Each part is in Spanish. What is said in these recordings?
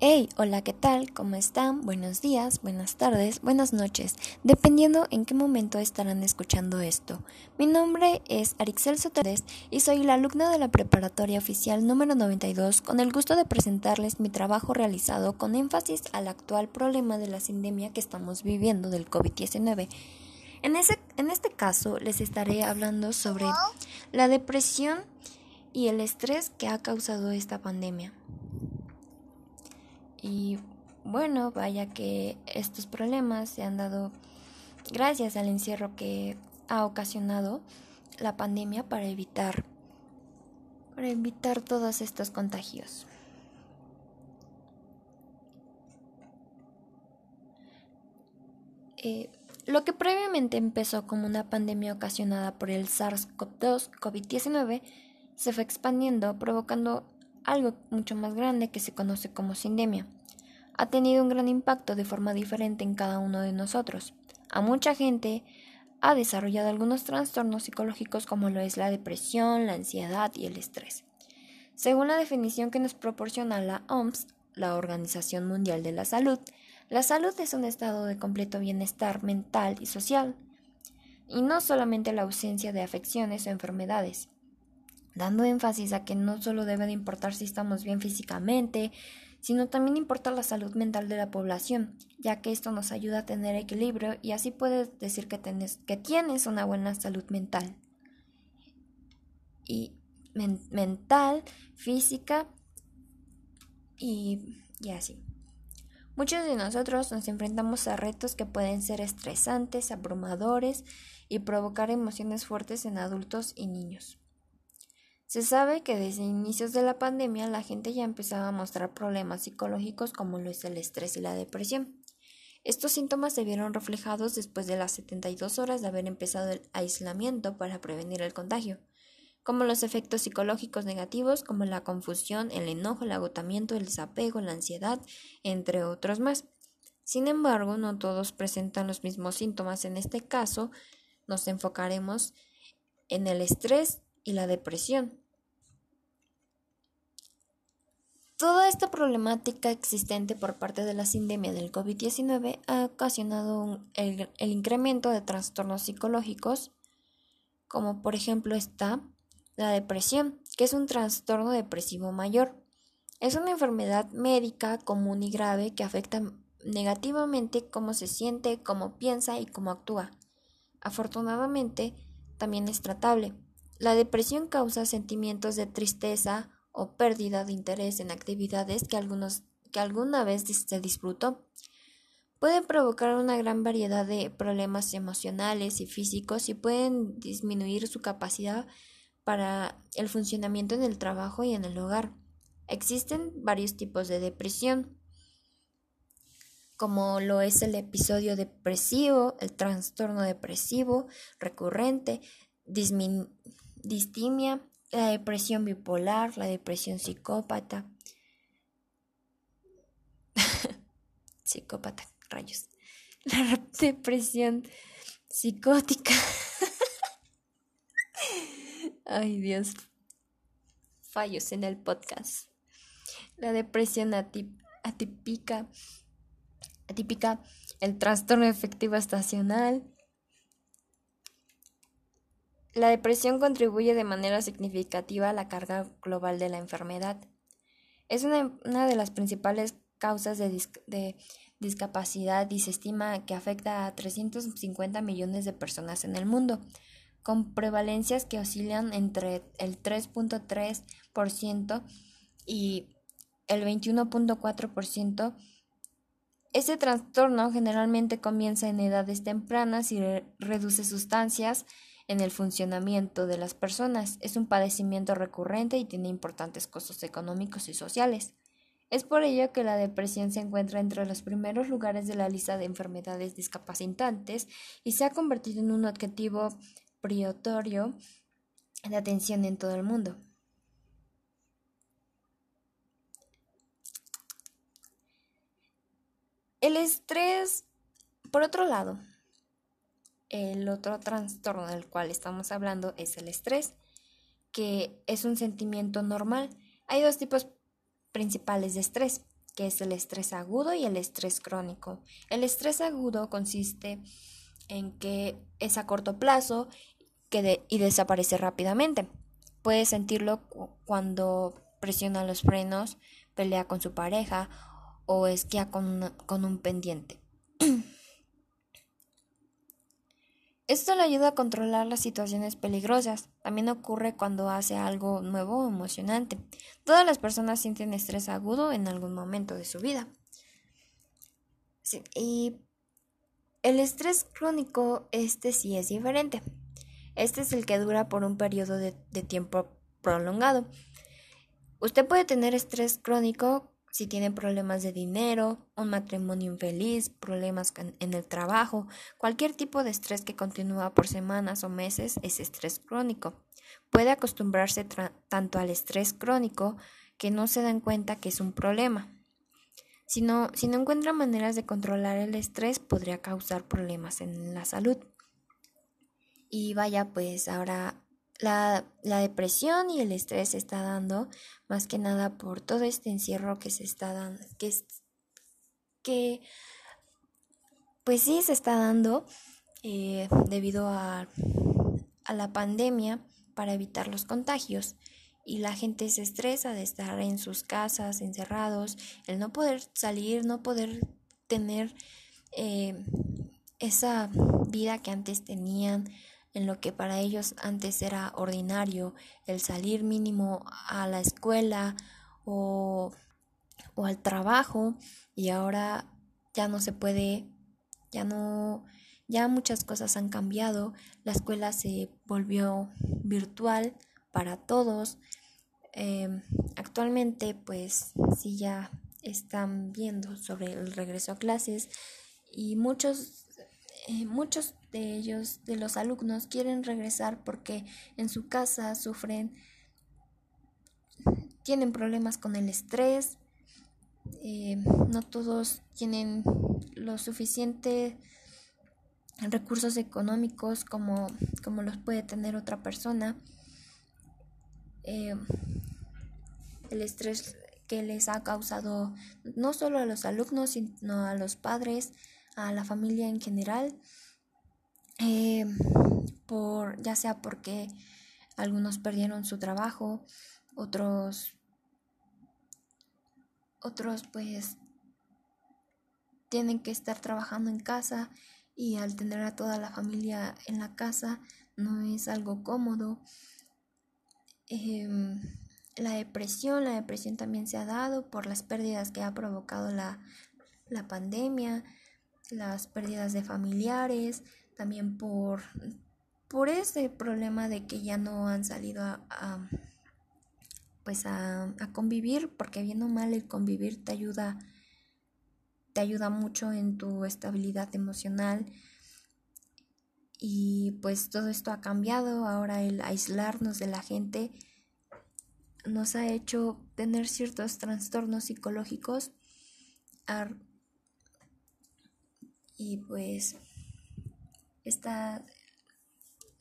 Hey, hola, ¿qué tal? ¿Cómo están? Buenos días, buenas tardes, buenas noches, dependiendo en qué momento estarán escuchando esto. Mi nombre es Arixel Soteres y soy la alumna de la preparatoria oficial número 92 con el gusto de presentarles mi trabajo realizado con énfasis al actual problema de la sindemia que estamos viviendo del COVID-19. En, en este caso les estaré hablando sobre la depresión y el estrés que ha causado esta pandemia. Y bueno, vaya que estos problemas se han dado gracias al encierro que ha ocasionado la pandemia para evitar para evitar todos estos contagios. Eh, lo que previamente empezó como una pandemia ocasionada por el SARS-CoV-2 COVID-19 se fue expandiendo, provocando algo mucho más grande que se conoce como sindemia. Ha tenido un gran impacto de forma diferente en cada uno de nosotros. A mucha gente ha desarrollado algunos trastornos psicológicos como lo es la depresión, la ansiedad y el estrés. Según la definición que nos proporciona la OMS, la Organización Mundial de la Salud, la salud es un estado de completo bienestar mental y social, y no solamente la ausencia de afecciones o enfermedades dando énfasis a que no solo debe de importar si estamos bien físicamente, sino también importa la salud mental de la población, ya que esto nos ayuda a tener equilibrio y así puedes decir que, tienes una buena salud mental. Y mental, física y, y así. Muchos de nosotros nos enfrentamos a retos que pueden ser estresantes, abrumadores y provocar emociones fuertes en adultos y niños. Se sabe que desde inicios de la pandemia la gente ya empezaba a mostrar problemas psicológicos como lo es el estrés y la depresión. Estos síntomas se vieron reflejados después de las 72 horas de haber empezado el aislamiento para prevenir el contagio, como los efectos psicológicos negativos como la confusión, el enojo, el agotamiento, el desapego, la ansiedad, entre otros más. Sin embargo, no todos presentan los mismos síntomas. En este caso, nos enfocaremos en el estrés y la depresión. Toda esta problemática existente por parte de la sindemia del COVID-19 ha ocasionado el, el, incremento de trastornos psicológicos, como por ejemplo está la depresión, que es un trastorno depresivo mayor. Es una enfermedad médica común y grave que afecta negativamente cómo se siente, cómo piensa y cómo actúa. Afortunadamente, también es tratable. La depresión causa sentimientos de tristeza, o pérdida de interés en actividades que, algunos, que alguna vez se disfrutó. Pueden provocar una gran variedad de problemas emocionales y físicos y pueden disminuir su capacidad para el funcionamiento en el trabajo y en el hogar. Existen varios tipos de depresión, como lo es el episodio depresivo, el trastorno depresivo recurrente, distimia, la depresión bipolar, la depresión psicópata. psicópata, rayos. La depresión psicótica. Ay, Dios. Fallos en el podcast. La depresión atípica, atípica, el trastorno efectivo estacional, la depresión contribuye de manera significativa a la carga global de la enfermedad. Es una, de las principales causas de, discapacidad y se estima que afecta a 350 millones de personas en el mundo, con prevalencias que oscilan entre el 3.3% y el 21.4%. Este trastorno generalmente comienza en edades tempranas y reduce sustancias en el funcionamiento de las personas. Es un padecimiento recurrente y tiene importantes costos económicos y sociales. Es por ello que la depresión se encuentra entre los primeros lugares de la lista de enfermedades discapacitantes y se ha convertido en un objetivo prioritario de atención en todo el mundo. El estrés, por otro lado, el otro trastorno del cual estamos hablando es el estrés, que es un sentimiento normal. Hay dos tipos principales de estrés, que es el estrés agudo y el estrés crónico. El estrés agudo consiste en que es a corto plazo y desaparece rápidamente. Puede sentirlo cuando presiona los frenos, pelea con su pareja o esquía con, con un pendiente. Esto le ayuda a controlar las situaciones peligrosas. También ocurre cuando hace algo nuevo o emocionante. Todas las personas sienten estrés agudo en algún momento de su vida. y el estrés crónico, este sí es diferente. Este es el que dura por un periodo de tiempo prolongado. Usted puede tener estrés crónico si tiene problemas de dinero, un matrimonio infeliz, problemas en el trabajo, cualquier tipo de estrés que continúa por semanas o meses es estrés crónico. Puede acostumbrarse tanto al estrés crónico que no se dan cuenta que es un problema. Si no, si no encuentra maneras de controlar el estrés, podría causar problemas en la salud. Y vaya, pues ahora la, la, depresión y el estrés se está dando más que nada por todo este encierro que se está dando, que, que pues sí se está dando eh, debido a, a la pandemia para evitar los contagios. Y la gente se estresa de estar en sus casas encerrados, el no poder salir, no poder tener eh, esa vida que antes tenían, en lo que para ellos antes era ordinario, el salir mínimo a la escuela o, o al trabajo y ahora ya no se puede, ya no, ya muchas cosas han cambiado, la escuela se volvió virtual para todos. Em, actualmente pues sí ya están viendo sobre el regreso a clases y muchos eh, muchos de ellos, de los alumnos, quieren regresar porque en su casa sufren, tienen problemas con el estrés, eh, no todos tienen lo suficiente recursos económicos como, como los puede tener otra persona. Eh, el estrés que les ha causado no solo a los alumnos, sino a los padres, a la familia en general, eh, por, ya sea porque algunos perdieron su trabajo, otros, otros pues tienen que estar trabajando en casa y al tener a toda la familia en la casa no es algo cómodo. Em, la depresión, la depresión también se ha dado por las pérdidas que ha provocado la, la pandemia, las pérdidas de familiares, también por, por ese problema de que ya no han salido a, pues a, a, convivir, porque bien o mal el convivir te ayuda, te ayuda mucho en tu estabilidad emocional. Y pues todo esto ha cambiado, ahora el aislarnos de la gente nos ha hecho tener ciertos trastornos psicológicos y pues esta,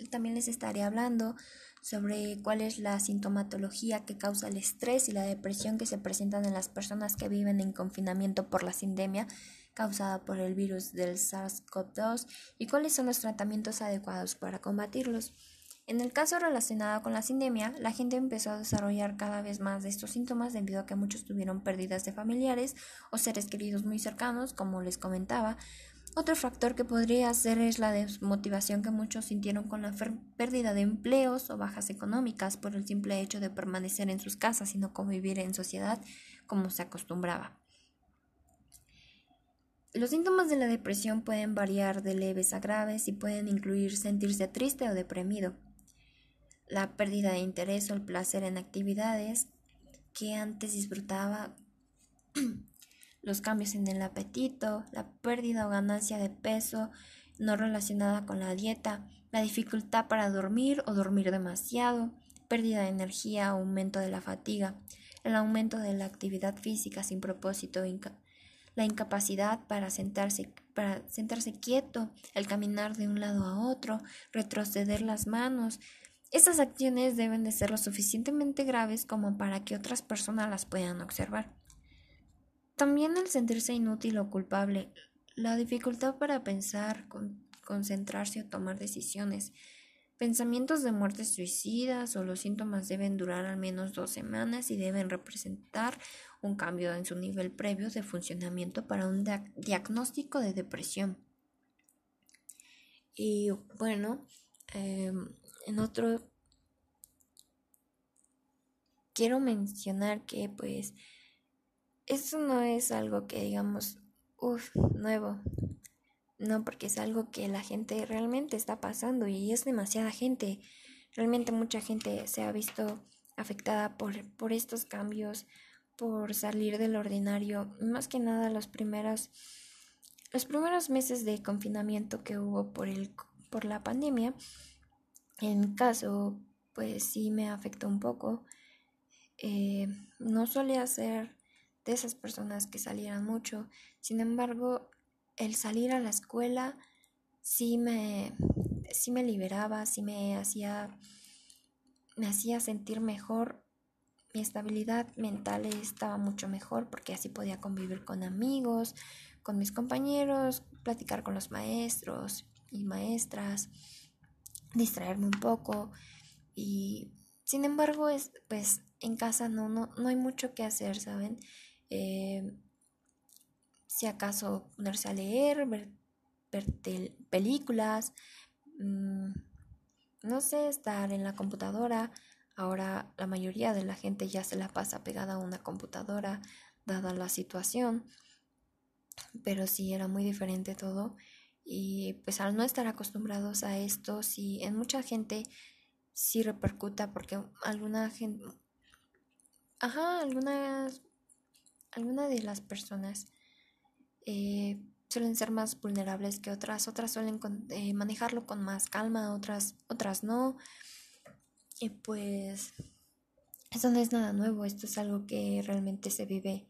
también les estaré hablando sobre cuál es la sintomatología que causa el estrés y la depresión que se presentan en las personas que viven en confinamiento por la sindemia causada por el virus del SARS-CoV-2 y cuáles son los tratamientos adecuados para combatirlos. En el caso relacionado con la sindemia, la gente empezó a desarrollar cada vez más de estos síntomas debido a que muchos tuvieron pérdidas de familiares o seres queridos muy cercanos, como les comentaba, otro factor que podría ser es la desmotivación que muchos sintieron con la pérdida de empleos o bajas económicas por el simple hecho de permanecer en sus casas y no convivir en sociedad como se acostumbraba. Los síntomas de la depresión pueden variar de leves a graves y pueden incluir sentirse triste o deprimido, la pérdida de interés o el placer en actividades que antes disfrutaba los cambios en el apetito, la pérdida o ganancia de peso no relacionada con la dieta, la dificultad para dormir o dormir demasiado, pérdida de energía, aumento de la fatiga, el aumento de la actividad física sin propósito, la incapacidad para sentarse, para sentarse quieto, el caminar de un lado a otro, retroceder las manos. Estas acciones deben de ser lo suficientemente graves como para que otras personas las puedan observar. También el sentirse inútil o culpable, la dificultad para pensar, concentrarse o tomar decisiones, pensamientos de muertes suicidas o los síntomas deben durar al menos dos semanas y deben representar un cambio en su nivel previo de funcionamiento para un diagnóstico de depresión. Y bueno, em, en otro quiero mencionar que pues eso no es algo que digamos, uff, nuevo. No, porque es algo que la gente realmente está pasando y es demasiada gente. Realmente mucha gente se ha visto afectada por, por estos cambios, por salir del ordinario. Más que nada los primeros, los primeros meses de confinamiento que hubo por, el, por la pandemia. En caso, pues sí me afectó un poco. Eh, no solía ser de esas personas que salieran mucho. Sin embargo, el salir a la escuela sí me, sí me liberaba, sí me hacía, me hacía sentir mejor. Mi estabilidad mental estaba mucho mejor porque así podía convivir con amigos, con mis compañeros, platicar con los maestros y maestras, distraerme un poco y sin embargo es pues en casa no, no, no hay mucho que hacer, ¿saben? Eh, si acaso ponerse a leer, ver, películas, mm, no sé, estar en la computadora. Ahora la mayoría de la gente ya se la pasa pegada a una computadora, dada la situación. Pero sí era muy diferente todo. Y pues al no estar acostumbrados a esto, sí, en mucha gente sí repercuta porque alguna gente, ajá, algunas algunas de las personas eh, suelen ser más vulnerables que otras, otras suelen eh, manejarlo con más calma, otras, otras no. Y pues eso no es nada nuevo, esto es algo que realmente se vive,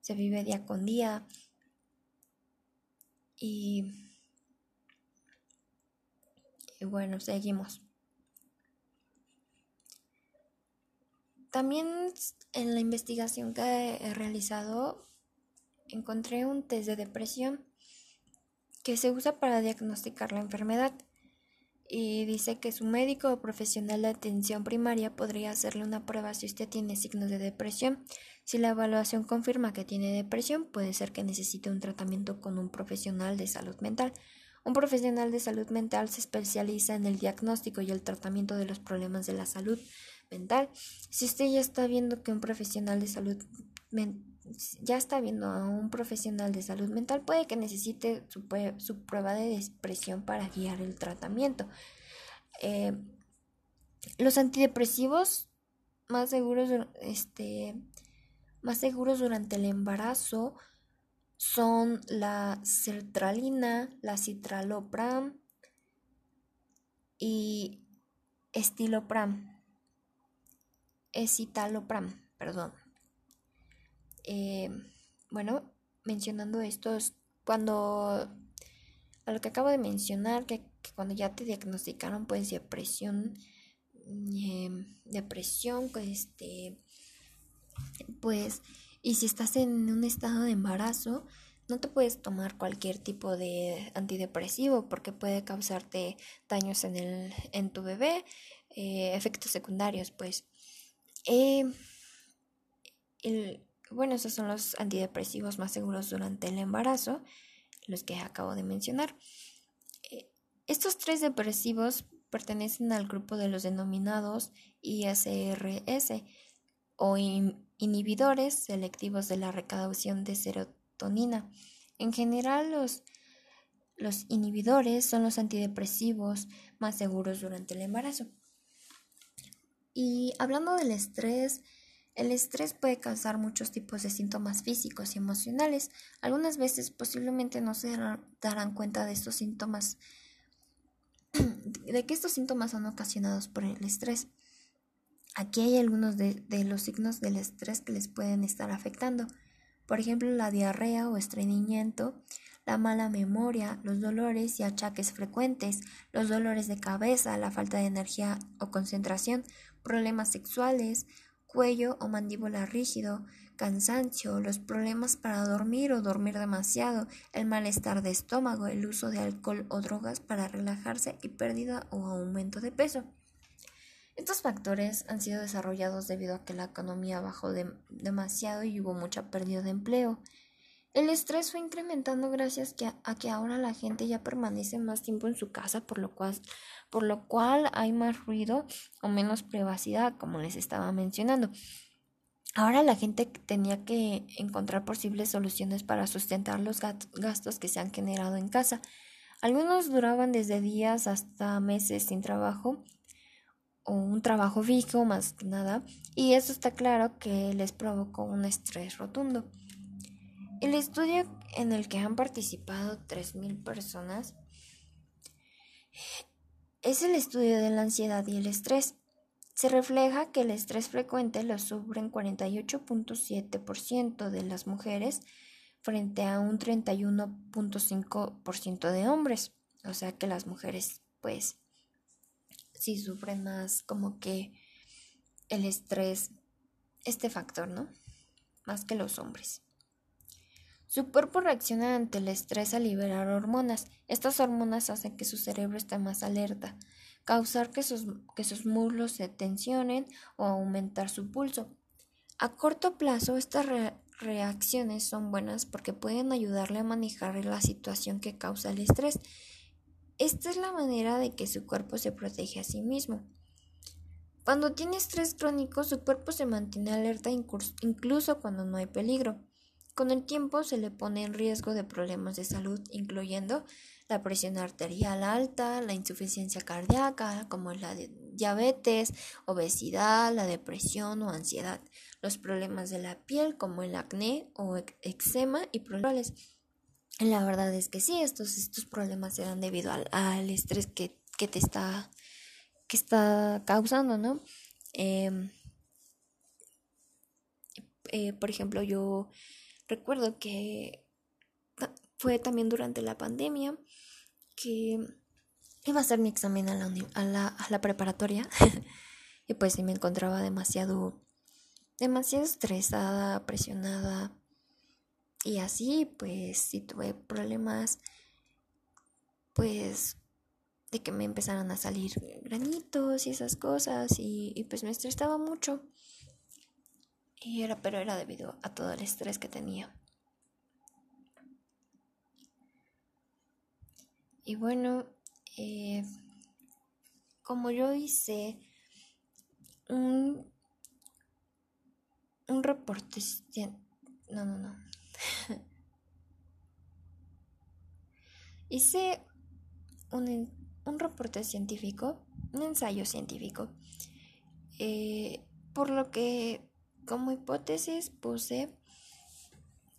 se vive día con día. Y, y bueno, seguimos. También en la investigación que he realizado encontré un test de depresión que se usa para diagnosticar la enfermedad y dice que su médico o profesional de atención primaria podría hacerle una prueba si usted tiene signos de depresión. Si la evaluación confirma que tiene depresión, puede ser que necesite un tratamiento con un profesional de salud mental. Un profesional de salud mental se especializa en el diagnóstico y el tratamiento de los problemas de la salud mental. Si usted ya está viendo que un profesional de salud ya está viendo a un profesional de salud mental, puede que necesite su, prueba de depresión para guiar el tratamiento. Eh, los antidepresivos más seguros, este, más seguros durante el embarazo son la sertralina, la citralopram y estilopram escitalopram, perdón. Eh, bueno, mencionando estos, cuando a lo que acabo de mencionar, que, cuando ya te diagnosticaron pues depresión, eh, depresión, este, pues, y si estás en un estado de embarazo, no te puedes tomar cualquier tipo de antidepresivo porque puede causarte daños en, el, en tu bebé, eh, efectos secundarios, pues. Eh, bueno, esos son los antidepresivos más seguros durante el embarazo, los que acabo de mencionar. Eh, estos tres depresivos pertenecen al grupo de los denominados ISRS o inhibidores selectivos de la recaudación de serotonina. En general, los, los inhibidores son los antidepresivos más seguros durante el embarazo. Y hablando del estrés, el estrés puede causar muchos tipos de síntomas físicos y emocionales. Algunas veces posiblemente no se darán cuenta de estos síntomas, de que estos síntomas son ocasionados por el estrés. Aquí hay algunos de, los signos del estrés que les pueden estar afectando. Por ejemplo, la diarrea o estreñimiento, la mala memoria, los dolores y achaques frecuentes, los dolores de cabeza, la falta de energía o concentración, problemas sexuales, cuello o mandíbula rígido, cansancio, los problemas para dormir o dormir demasiado, el malestar de estómago, el uso de alcohol o drogas para relajarse y pérdida o aumento de peso. Estos factores han sido desarrollados debido a que la economía bajó demasiado y hubo mucha pérdida de empleo. El estrés fue incrementando gracias a que ahora la gente ya permanece más tiempo en su casa, por lo cual, por lo cual hay más ruido o menos privacidad, como les estaba mencionando. Ahora la gente tenía que encontrar posibles soluciones para sustentar los gastos que se han generado en casa. Algunos duraban desde días hasta meses sin trabajo o un trabajo fijo más que nada, y eso está claro que les provocó un estrés rotundo. El estudio en el que han participado 3.000 personas es el estudio de la ansiedad y el estrés. Se refleja que el estrés frecuente lo sufren 48.7% de las mujeres frente a un 31.5% de hombres. O sea que las mujeres pues sí sufren más como que el estrés, este factor, ¿no? Más que los hombres. Su cuerpo reacciona ante el estrés a liberar hormonas. Estas hormonas hacen que su cerebro esté más alerta, causar que sus, que sus muslos se tensionen o aumentar su pulso. A corto plazo, estas reacciones son buenas porque pueden ayudarle a manejar la situación que causa el estrés esta es la manera de que su cuerpo se protege a sí mismo. Cuando tiene estrés crónico, su cuerpo se mantiene alerta incluso cuando no hay peligro. Con el tiempo se le pone en riesgo de problemas de salud, incluyendo la presión arterial alta, la insuficiencia cardíaca, como la diabetes, obesidad, la depresión o ansiedad, los problemas de la piel, como el acné o eczema y problemas la verdad es que sí, estos, estos problemas se dan debido al, estrés que, te está, que está causando, ¿no? Em, eh, por ejemplo, yo recuerdo que fue también durante la pandemia que iba a hacer mi examen a la, a la, a la preparatoria y pues sí me encontraba demasiado, demasiado estresada, presionada y así, pues, si tuve problemas, pues, de que me empezaran a salir granitos y esas cosas, y, pues me estresaba mucho. Y era, pero era debido a todo el estrés que tenía. Y bueno, eh, como yo hice un, un reporte, no, no, no, Hice un, reporte científico, un ensayo científico, eh, por lo que como hipótesis puse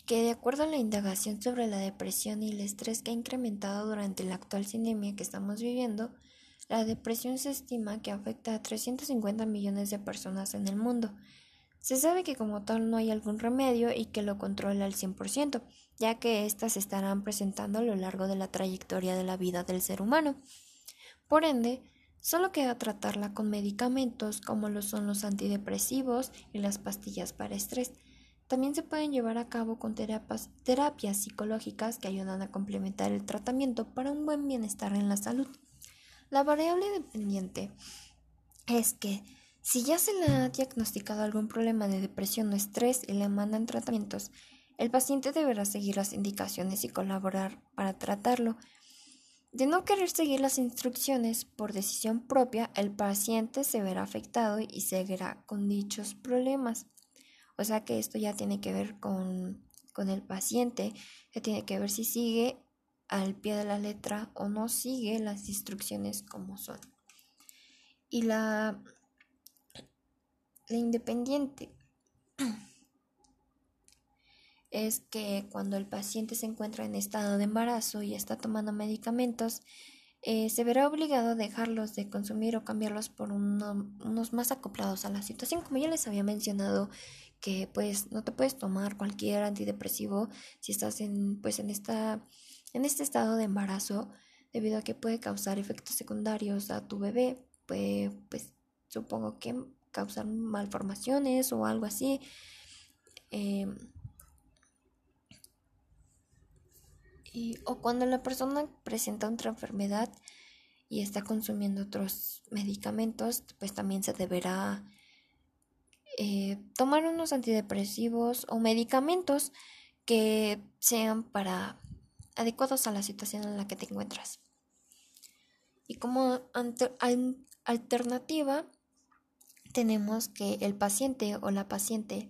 que de acuerdo a la indagación sobre la depresión y el estrés que ha incrementado durante la actual sindemia que estamos viviendo, la depresión se estima que afecta a 350 millones de personas en el mundo se sabe que como tal no hay algún remedio y que lo controla al 100%, ya que éstas estarán presentando a lo largo de la trayectoria de la vida del ser humano. Por ende, solo queda tratarla con medicamentos como lo son los antidepresivos y las pastillas para estrés. También se pueden llevar a cabo con terapias psicológicas que ayudan a complementar el tratamiento para un buen bienestar en la salud. La variable dependiente es que si ya se le ha diagnosticado algún problema de depresión o estrés y le mandan tratamientos, el paciente deberá seguir las indicaciones y colaborar para tratarlo. De no querer seguir las instrucciones por decisión propia, el paciente se verá afectado y seguirá con dichos problemas. O sea que esto ya tiene que ver con, con el paciente, ya tiene que ver si sigue al pie de la letra o no sigue las instrucciones como son. Y la la independiente es que cuando el paciente se encuentra en estado de embarazo y está tomando medicamentos, eh, se verá obligado a dejarlos de consumir o cambiarlos por unos más acoplados a la situación. Como ya les había mencionado, que pues no te puedes tomar cualquier antidepresivo si estás en pues en esta en este estado de embarazo debido a que puede causar efectos secundarios a tu bebé pues, pues supongo que causar malformaciones o algo así. Em, y, o cuando la persona presenta otra enfermedad y está consumiendo otros medicamentos, pues también se deberá eh, tomar unos antidepresivos o medicamentos que sean para adecuados a la situación en la que te encuentras. Y como alternativa, tenemos que el paciente o la paciente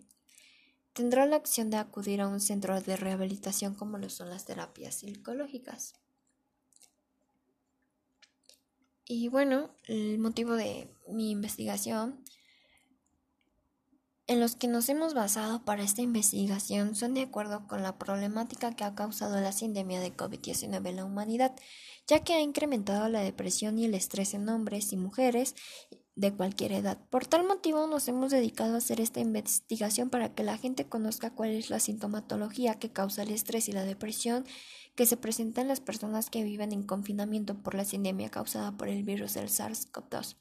tendrá la acción de acudir a un centro de rehabilitación como lo son las terapias psicológicas. Y bueno, el motivo de mi investigación en los que nos hemos basado para esta investigación son de acuerdo con la problemática que ha causado la sindemia de COVID-19 en la humanidad, ya que ha incrementado la depresión y el estrés en hombres y mujeres de cualquier edad. Por tal motivo nos hemos dedicado a hacer esta investigación para que la gente conozca cuál es la sintomatología que causa el estrés y la depresión que se presenta en las personas que viven en confinamiento por la sindemia causada por el virus del SARS-CoV-2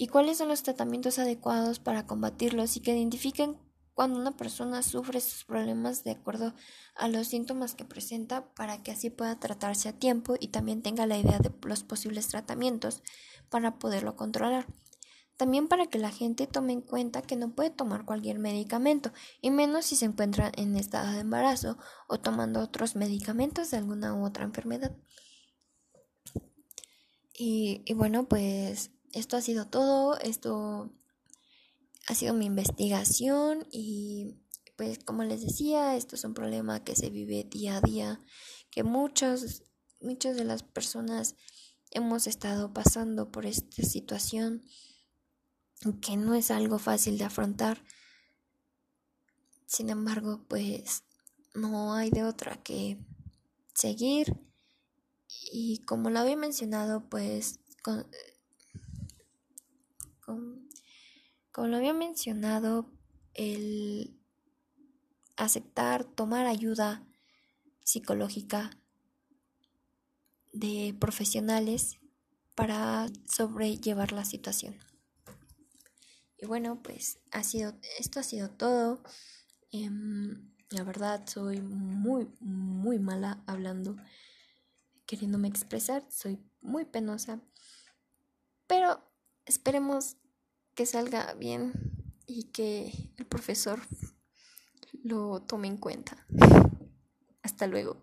y cuáles son los tratamientos adecuados para combatirlos y que identifiquen cuando una persona sufre estos problemas de acuerdo a los síntomas que presenta para que así pueda tratarse a tiempo y también tenga la idea de los posibles tratamientos para poderlo controlar. También para que la gente tome en cuenta que no puede tomar cualquier medicamento, y menos si se encuentra en estado de embarazo o tomando otros medicamentos de alguna u otra enfermedad. Y, bueno, pues esto ha sido todo, esto ha sido mi investigación y pues como les decía, esto es un problema que se vive día a día, que muchos, muchas de las personas hemos estado pasando por esta situación, que no es algo fácil de afrontar. Sin embargo, pues no hay de otra que seguir y como lo había mencionado, pues como lo había mencionado, el aceptar, tomar ayuda psicológica de profesionales para sobrellevar la situación. Y bueno, pues ha sido, esto ha sido todo. Em, la verdad soy muy, muy mala hablando, queriéndome expresar, soy muy penosa. Pero esperemos que salga bien y que el profesor lo tome en cuenta. Hasta luego.